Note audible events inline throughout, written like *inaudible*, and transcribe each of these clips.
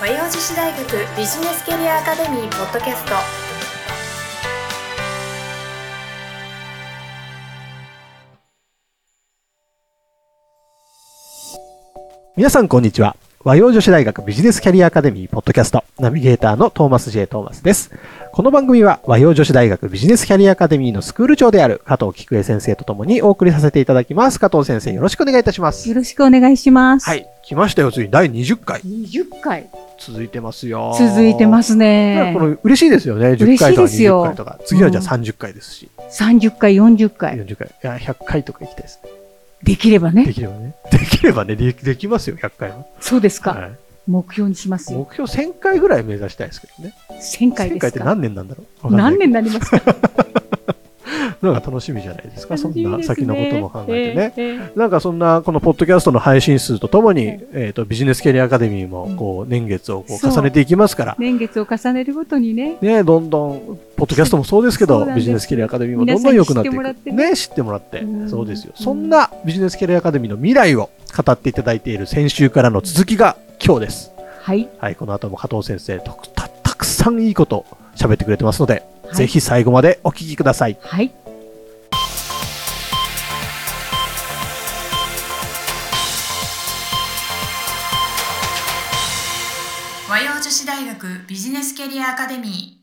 和洋女子大学ビジネスキャリアアカデミーポッドキャスト皆さんこんにちは。和洋女子大学ビジネスキャリアアカデミーポッドキャストナビゲーターのトーマス J. トーマスです。この番組は和洋女子大学ビジネスキャリアアカデミーのスクール長である加藤菊江先生とともにお送りさせていただきます。加藤先生よろしくお願いいたします。よろしくお願いします。はい。来ましたよ。ついに第20回。20回続いてますよ。。続いてますすねこ。の嬉しいですよね。10回とか嬉しいですよ20回とか。次はじゃあ30回ですし。30回、40回。40回。いや、100回とか行きたいですね。できればでね。きればね。できればね、でできますよ、100回は。そうですか。はい目標にしますよ。目標1000回ぐらい目指したいですけどね。1000回1000ですか。回って何年なんだろう何年になりますか？なんか楽しみじゃないですか、そんな先のことも考えてね。えええなんかそんな、このポッドキャストの配信数とともに、はいえっ、と、ビジネスキャリアアカデミーも、こう、年月をこう重ねていきますから、年月を重ねるごとにね。ね、どんどん、ポッドキャストもそうですけど、ビジネスキャリアアカデミーもどんどん良くなっていく。ね、知ってもらってう。んそうですよ。うんそんなビジネスキャリアアカデミーの未来を語っていただいている先週からの続きが今日です。はい。はい、この後も加藤先生、とたたくさんいいこと喋ってくれてますので、はいぜひ最後までお聞きください。はい。女子大学ビジネスキャリアアカデミ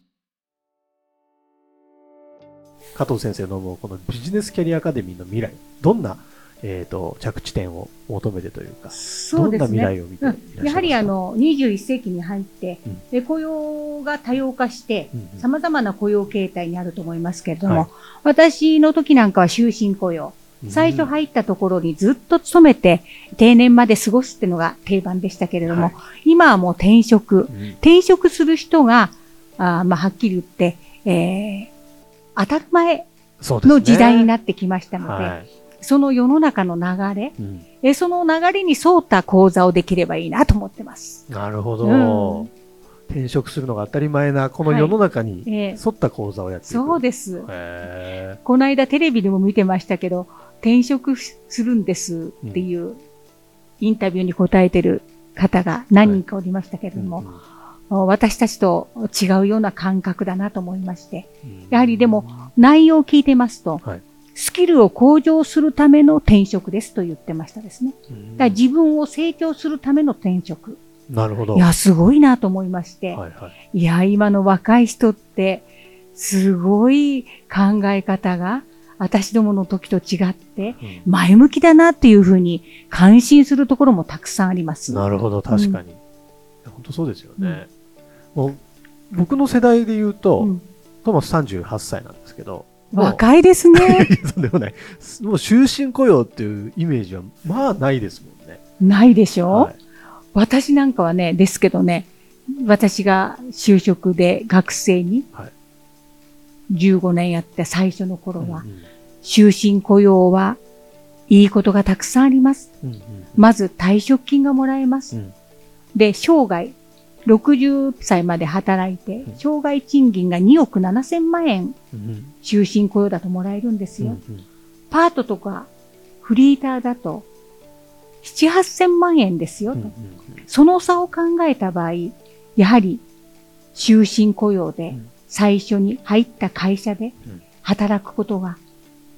加藤先生のも。うこのビジネスキャリアアカデミーの未来、どんな、えー、と着地点を求めてというか、そうですどんな未ね。来を見ていらっしゃいますか、うん。やはりあの、21世紀に入ってうん、で雇用が多様化して、うんうん。様々な雇用形態にあると思いますけれども、はい。私の時なんかは終身雇用。最初うん入ったところにずっと勤めて定年まで過ごすっていうのが定番でしたけれども、はい。今はもう転職。うん。転職する人が、あーまあ、はっきり言って、えー当たる前の時代になってきましたので、はい。その世の中の流れ、うん。えーその流れに沿った講座をできればいいなと思ってます。なるほど、うん転職するのが当たり前なこの世の中にえー沿った講座をやっていく、そうです。へこの間テレビでも見てましたけど、転職するんですっていうインタビューに答えてる方が何人かおりましたけれども、私たちと違うような感覚だなと思いまして、やはりでも、内容を聞いてますと、はい。スキルを向上するための転職ですと言ってましたですね。うん。だから自分を成長するための転職。なるほど。いや、すごいなと思いまして、はいはい。いや、今の若い人って、すごい考え方が、私どもの時と違って、うん前向きだなっていうふうに感心するところもたくさんあります。なるほど、確かに。本当そうですよね。もう僕の世代で言うと、うんトーマス38歳なんですけど、若いですね。いやとんでもない。もう終身雇用っていうイメージは、まあないですもんね。ないでしょ、はい私なんかはね、ですけどね、私が就職で学生にはい。15年やって最初の頃は、うん終身雇用はいいことがたくさんあります。うんうんまず退職金がもらえます。うん。で、生涯、60歳まで働いてうん、生涯賃金が2億7千万円うん終身雇用だともらえるんですよ。パートとかフリーターだと7、8千万円ですよと。うんうんその差を考えた場合、やはり終身雇用でうん最初に入った会社でうん働くことが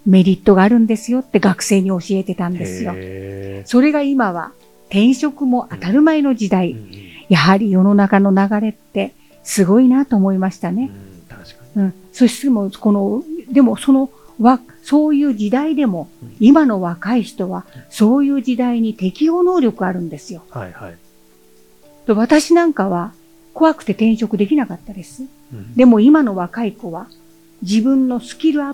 メリットがあるんですよって学生に教えてたんですよ。へそれが今は転職も当たる前の時ー代、うんうんやはり世の中の流れってすごいなと思いましたね。うん。そしても、この、でもその、わ、そういう時代でもうん、今の若い人は、そういう時代に適応能力あるんですよ。に。はいはい。で私なんかは、怖くて転職できなかったです。うんでも今の若い子は、自分のスキルアッ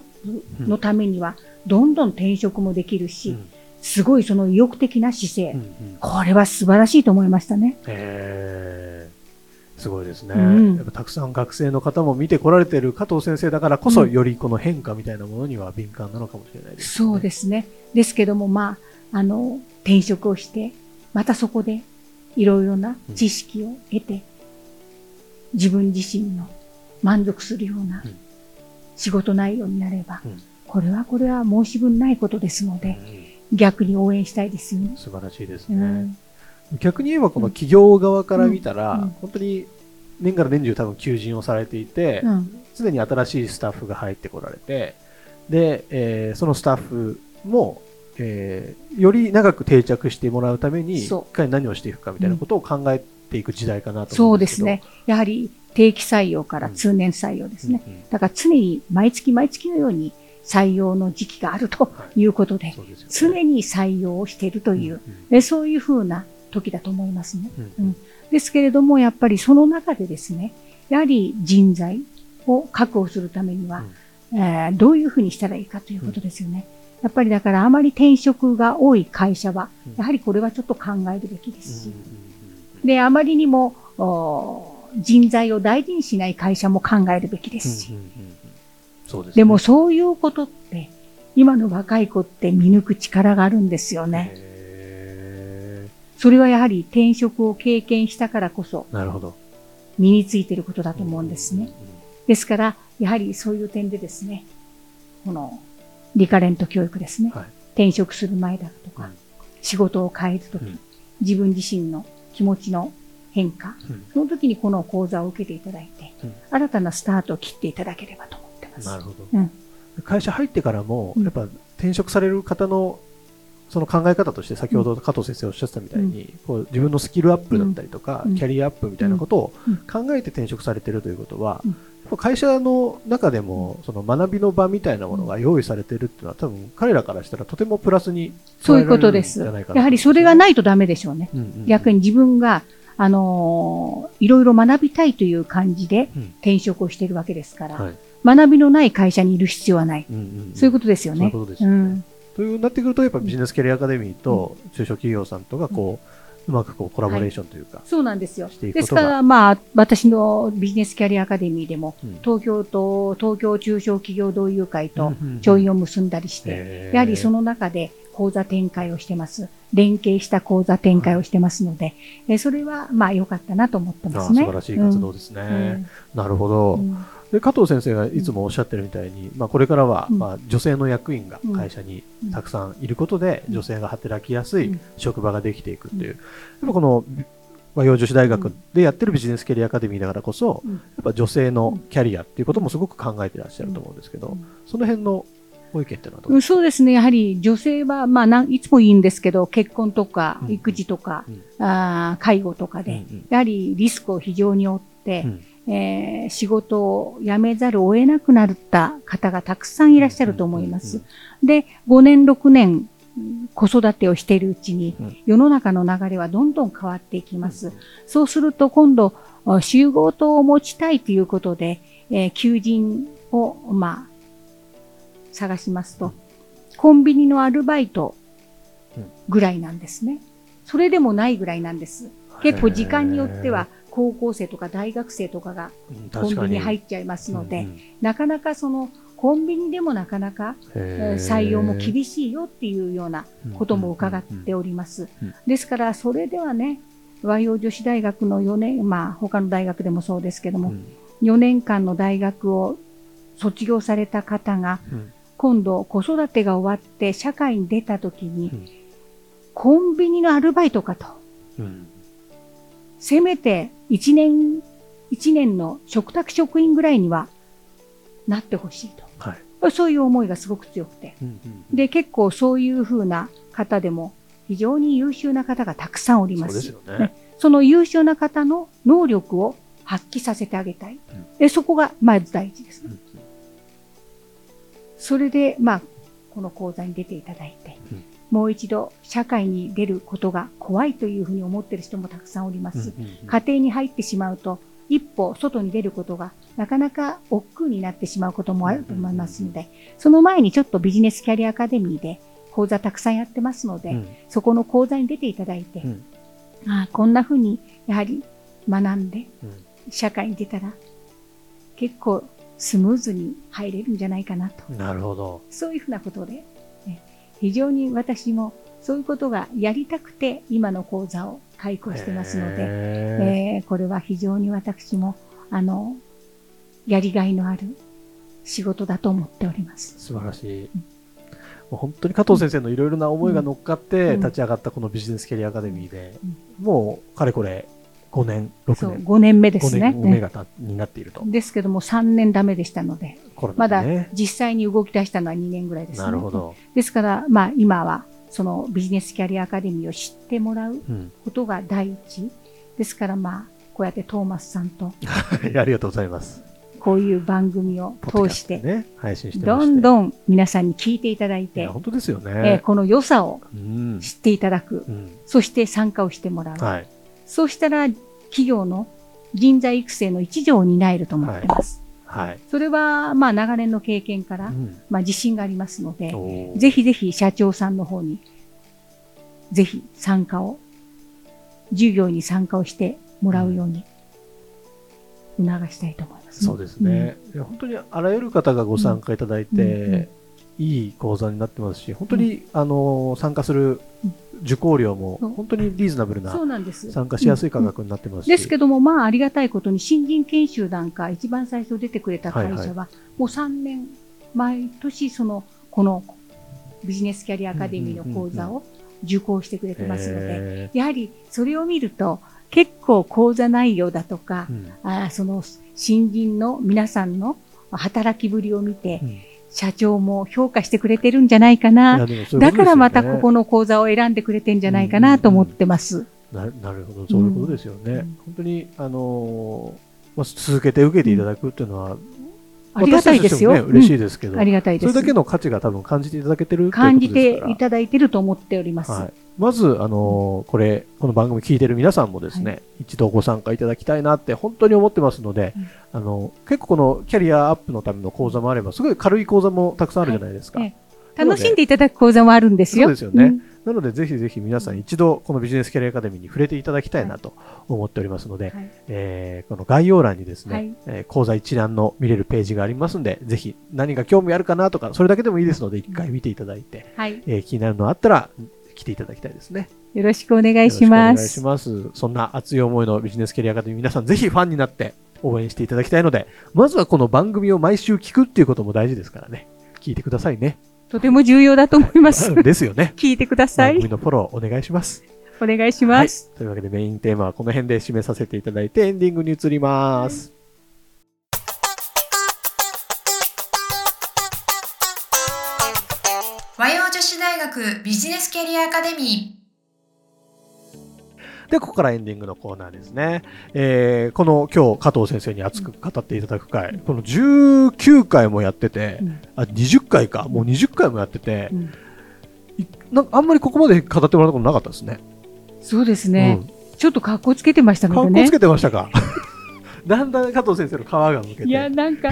プのためには、どんどん転職もできるし、うんすごいその意欲的な姿勢、うんうんこれは素晴らしいと思いましたね。へーすごいですね、うん。やっぱたくさん学生の方も見てこられてる加藤先生だからこそ、うん。よりこの変化みたいなものには敏感なのかもしれないです、そうですね。ですけども、まあ、あの、転職をして、またそこでいろいろな知識を得て、自分自身の満足するようなうん。仕事内容になれば、うん。これはこれは申し分ないことですので、うん。逆に応援したいですよね。素晴らしいですね、うん、逆に言えばこの企業側から見たら、うんうん本当に年がら年中多分求人をされていて、うん。常に新しいスタッフが入ってこられて、で、えーそのスタッフも、えーより長く定着してもらうために、そう。いかに何をしていくかみたいなことを考えていく時代かなとそ思うんですけど。うですね。やはり定期採用から通年採用ですね。だから常に毎月毎月のように採用の時期があるということで、そうでね。常に採用をしているという、うんえそういうふうな時だと思いますね。うん。うん。ですけれども、やっぱりその中でですね、やはり人材を確保するためには、えーどういうふうにしたらいいかということですよね。やっぱりだからあまり転職が多い会社はうん、やはりこれはちょっと考えるべきですし、うんで、あまりにもお人材を大事にしない会社も考えるべきですし、ですね。でもそういうことって、今の若い子って見抜く力があるんですよね。へそれはやはり転職を経験したからこそーなるほど。身についていることだと思うんですね。ですから、やはりそういう点でですね、このリカレント教育ですね、はい。転職する前だとか、うん。仕事を変えるとき、うん。自分自身の気持ちの変化、うん。その時にこの講座を受けていただいて、うん。新たなスタートを切っていただければと思ってます。なるほど。うん。会社入ってからも、うん。やっぱ転職される方のその考え方として、先ほど加藤先生おっしゃってたみたいに、こう自分のスキルアップだったりとか、うん。キャリアアップみたいなことをうん。考えて転職されてるということは、会社の中でも、その学びの場みたいなものが用意されてるっていうのは、多分彼らからしたらとてもプラスにそういうことです。やはりそれがないとダメでしょうね。うんうんうん。逆に自分が、あのーいろいろ学びたいという感じでうん。転職をしているわけですから、はい。学びのない会社にいる必要はない。うんうんうん。そういうことですよね。そういうことですよね。うんというなってくると、やっぱビジネスキャリアアカデミーと中小企業さんとがこう、うまくこうコラボレーションというか、そうなんですよ。ですから、まあ、私のビジネスキャリアアカデミーでも、うん。東京と、東京中小企業同友会とうんうんうん。調印を結んだりして、へー。やはりその中で講座展開をしてます。連携した講座展開をしてますので、えそれは、まあ、良かったなと思ってあますね。あ素晴らしい活動ですね。うん。なるほど、うんで。加藤先生がいつもおっしゃってるみたいに、まあ、これからは、うん。まあ、女性の役員が会社にうん。たくさんいることで、うん。女性が働きやすいうん。職場ができていくっていう、やっぱこの和洋女子大学でやってるビジネスキャリアアカデミーだからこそ、うん。やっぱ女性のキャリアっていうこともすごく考えてらっしゃると思うんですけど、うん。その辺のご意見っていうのはどううんですか、そうですね。やはり女性は、まあなん、いつも言うんですけど、結婚とかうん。育児とか、うん。あー介護とかで、うんうん。やはりリスクを非常に負って、うんえー仕事を辞めざるを得なくなった方がたくさんいらっしゃると思います。で、5年、6年、うん子育てをしているうちに、うん世の中の流れはどんどん変わっていきます。そうすると今度、あ集合棟を持ちたいということで、えー求人を、まあ、探しますと、コンビニのアルバイトぐらいなんですね。それでもないぐらいなんです。結構時間によっては、高校生とか大学生とかがうんコンビニに入っっちゃいますので、うんなかなかそのコンビニでもなかなか、えー採用も厳しいよっていうようなことも伺っております。うん。うん。ですから、それではね、和洋女子大学の4年、まあ他の大学でもそうですけども、4年間の大学を卒業された方が、うん。今度子育てが終わって社会に出た時に、うん。コンビニのアルバイトかと。うん。せめて1年、一年の食卓職員ぐらいにはなってほしいはいと。そういう思いがすごく強くて。うんうんで、結構そういう風な方でも非常に優秀な方がたくさんおりそうます。ですよね。ねその優秀な方の能力を発揮させてあげたい。で、そこがまず第一ですね。うんそれで、まあ、この講座に出ていただいて、うんもう一度社会に出ることが怖いというふうに思っている人もたくさんおります。うんうんうん家庭に入ってしまうと、一歩外に出ることがなかなか億劫になってしまうこともあると思いますので、その前にちょっとビジネスキャリアアカデミーで講座たくさんやってますので、うんそこの講座に出ていただいて、うんああこんな風にやはり学んでうん社会に出たら結構スムーズに入れるんじゃないかなと。なるほど。そういうふうなことで、ね非常に私もそういうことがやりたくて今の講座を開講してますので、へえーこれは非常に私もあのやりがいのある仕事だと思っております。ー素晴らしい。もう本当に加藤先生のいろいろな思いが乗っかってうん。立ち上がったこのビジネスキャリアアカデミーで、うもうかれこれ5年、6そう、年、5年目です5ね。年目がたになっていると。ですけども、3年ダメでしたので、まだ。実際に動き出したのは2年ぐらいですね。なるほ。ど。ですから、まあ今は、そのビジネスキャリアアカデミーを知ってもらううん。ことが第一。ですからまあ、こうやってトーマスさんと、はいありがとうございます。こういう番組を通して、ね、配信してまどんどん皆さんに聞いていただいていや、本当ですよえーね。この良さをうん。知っていただくう。ん。そして参加をしてもらう。はい。そうしたら、企業の人材育成の一助を担えると思ってます。はい。それは、まあ長年の経験から、うん。まあ自信がありますので、ぜひぜひ社長さんの方に、ぜひ参加を、授業に参加をしてもらうように、促したいと思います、そうですね。いや本当にあらゆる方がご参加いただいうんうんうて、いい講座になってますし、本当に、あの、参加する受講料も本当にリーズナブルうん。なそうなんです。参加しやすい価格になってますし。ですけども、まあ、ありがたいことに、新人研修なんか、一番最初出てくれた会社は、はいはもう3年、毎年、その、このビジネスキャリアアカデミーの講座を受講してくれてますので、へやはりそれを見ると、結構講座内容だとかー、うん。あーその新人の皆さんの働きぶりを見て、うん社長も評価してくれてるんじゃないかいな。ういうことだからまたここの講座を選んでくれてんじゃないかなと思ってます。ななるほど、そういうことですよね。うん本当に、あのーまあ、続けて受けていただくっていうのは、ありがたいですよ。ね、嬉しいうん。ですけど、ありがたいです。それだけの価値が多分感じていただけてる感じていただいてると思っております。はい、まず、あのーこれ、この番組聞いてる皆さんもですね、は一度ご参加いただきたいなって本当に思ってますので、うん。あの結構このキャリアアップのための講座もあれば、すごい軽い講座もたくさんあるじゃないですか。はい楽しんでいただく講座もあるんですよ。そうですよね。んなので、ぜひぜひ皆さん一度このビジネスキャリアアカデミーに触れていただきたいなと思っておりますので、はいえーこの概要欄にですね、はいえー講座一覧の見れるページがありますので、ぜひ何か興味あるかなとか、それだけでもいいですので、一回見ていただいて、はい。えー気になるのあったら、来ていただきたいですね。よろしくお願いします。くお願いします。そんな熱い思いのビジネスキャリアアカデミー、皆さんぜひファンになって応援していただきたいので、まずはこの番組を毎週聞くっていうことも大事ですからね。聞いてくださいね。とても重要だと思います。*laughs* ですよね。聞いてください番組。のフォローお願いします。お願いします。はい。というわけでメインテーマはこの辺で締めさせていただいてエンディングに移ります。和洋女子大学ビジネスキャリアアカデミで、ここからエンディングのコーナーですね。えーこの今日加藤先生に熱く語っていただく回、この19回もやってて、うんあ、20回か、もう20回もやってて、なんかあんまりここまで語ってもらったことなかったですね。そうですね。ちょっと格好つけてましたのでねかっこつ。けてましたかだんだん加藤先生の皮がむけて。いや、なんか、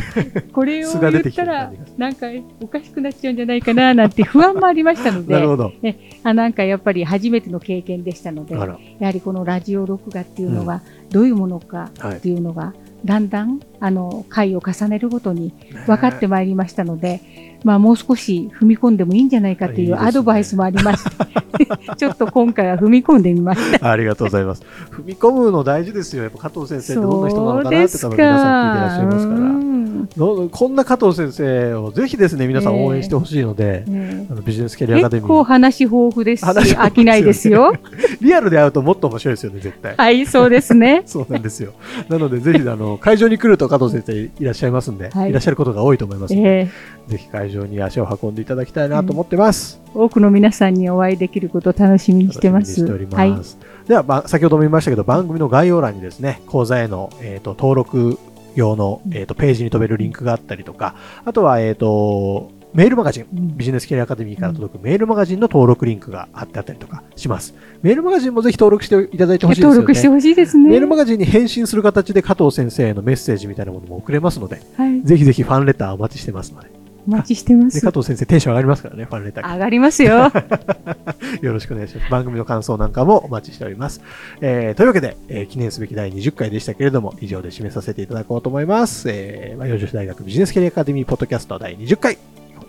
これを言ってたらなんかおかしくなっちゃうんじゃないかな、なんて不安もありましたので、なるほど。あなんかやっぱり初めての経験でしたので。やはりこのラジオ録画っていうのはどういうものかはいっていうのが、だんだん、あの、回を重ねるごとに分かってまいりましたので、まあもう少し踏み込んでもいいんじゃないかっていいいうアドバイスもありまして、*laughs* *laughs* ちょっと今回は踏み込んでみました。ありがとうございます。踏み込むの大事ですよ。やっぱ加藤先生ってどんな人なのかなって多分皆さん聞いてらっしゃいますから。こんな加藤先生をぜひですね、皆さん応援してほしいので、ねあのビジネスキャリアアカデ結構ミー、話豊富ですし、飽きないですよ。*laughs* リアルで会うともっと面白いですよね、絶対。はい、そうですね。*laughs* そうなんですよ。なので、ぜひ、あの、*laughs* 会場に来ると加藤先生いらっしゃいますんで、はいい、らっしゃることが多いと思いますので、えーぜひ会場に足を運んでいただきたいなと思ってます。多くの皆さんにお会いできることを楽しみにしてます。ます。では、まあ、先ほども言いましたけど、番組の概要欄にですね、講座への、えー、と登録用の、えー、とページに飛べるリンクがあったりとか、あとは、えー、とメールマガジン、うんビジネスキャリアアカデミーから届くメールマガジンの登録リンクが貼ってあったりとかします。メールマガジンもぜひ登録していただいてほしいですよね。登録してほしいですね。メールマガジンに返信する形で加藤先生へのメッセージみたいなものも送れますので、はい、ぜひぜひファンレターお待ちしてますので。お待ちしてま。です加藤先生テンション上がりますからね、ファンレター上がりますよ。*laughs* よろしくお願いします。番組の感想なんかもお待ちしております。えーというわけで、えー記念すべき第20回でしたけれども、以上で締めさせていただこうと思います。えー、和洋女子大学ビジネスキャリアアカデミーポッドキャスト第20回、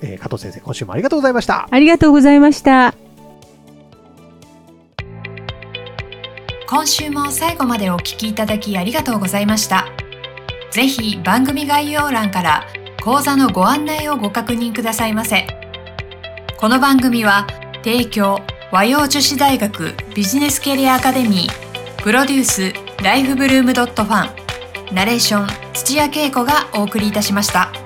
えー加藤先生、今週もありがとうございました。ありがとうございました。今週も最後までお聞きいただきありがとうございましたぜひ番組概要欄から講座のご案内をご確認くださいませこの番組は提供和洋女子大学ビジネスキャリアアカデミープロデュースライフブルームドットファンナレーション土屋恵子がお送りいたしました。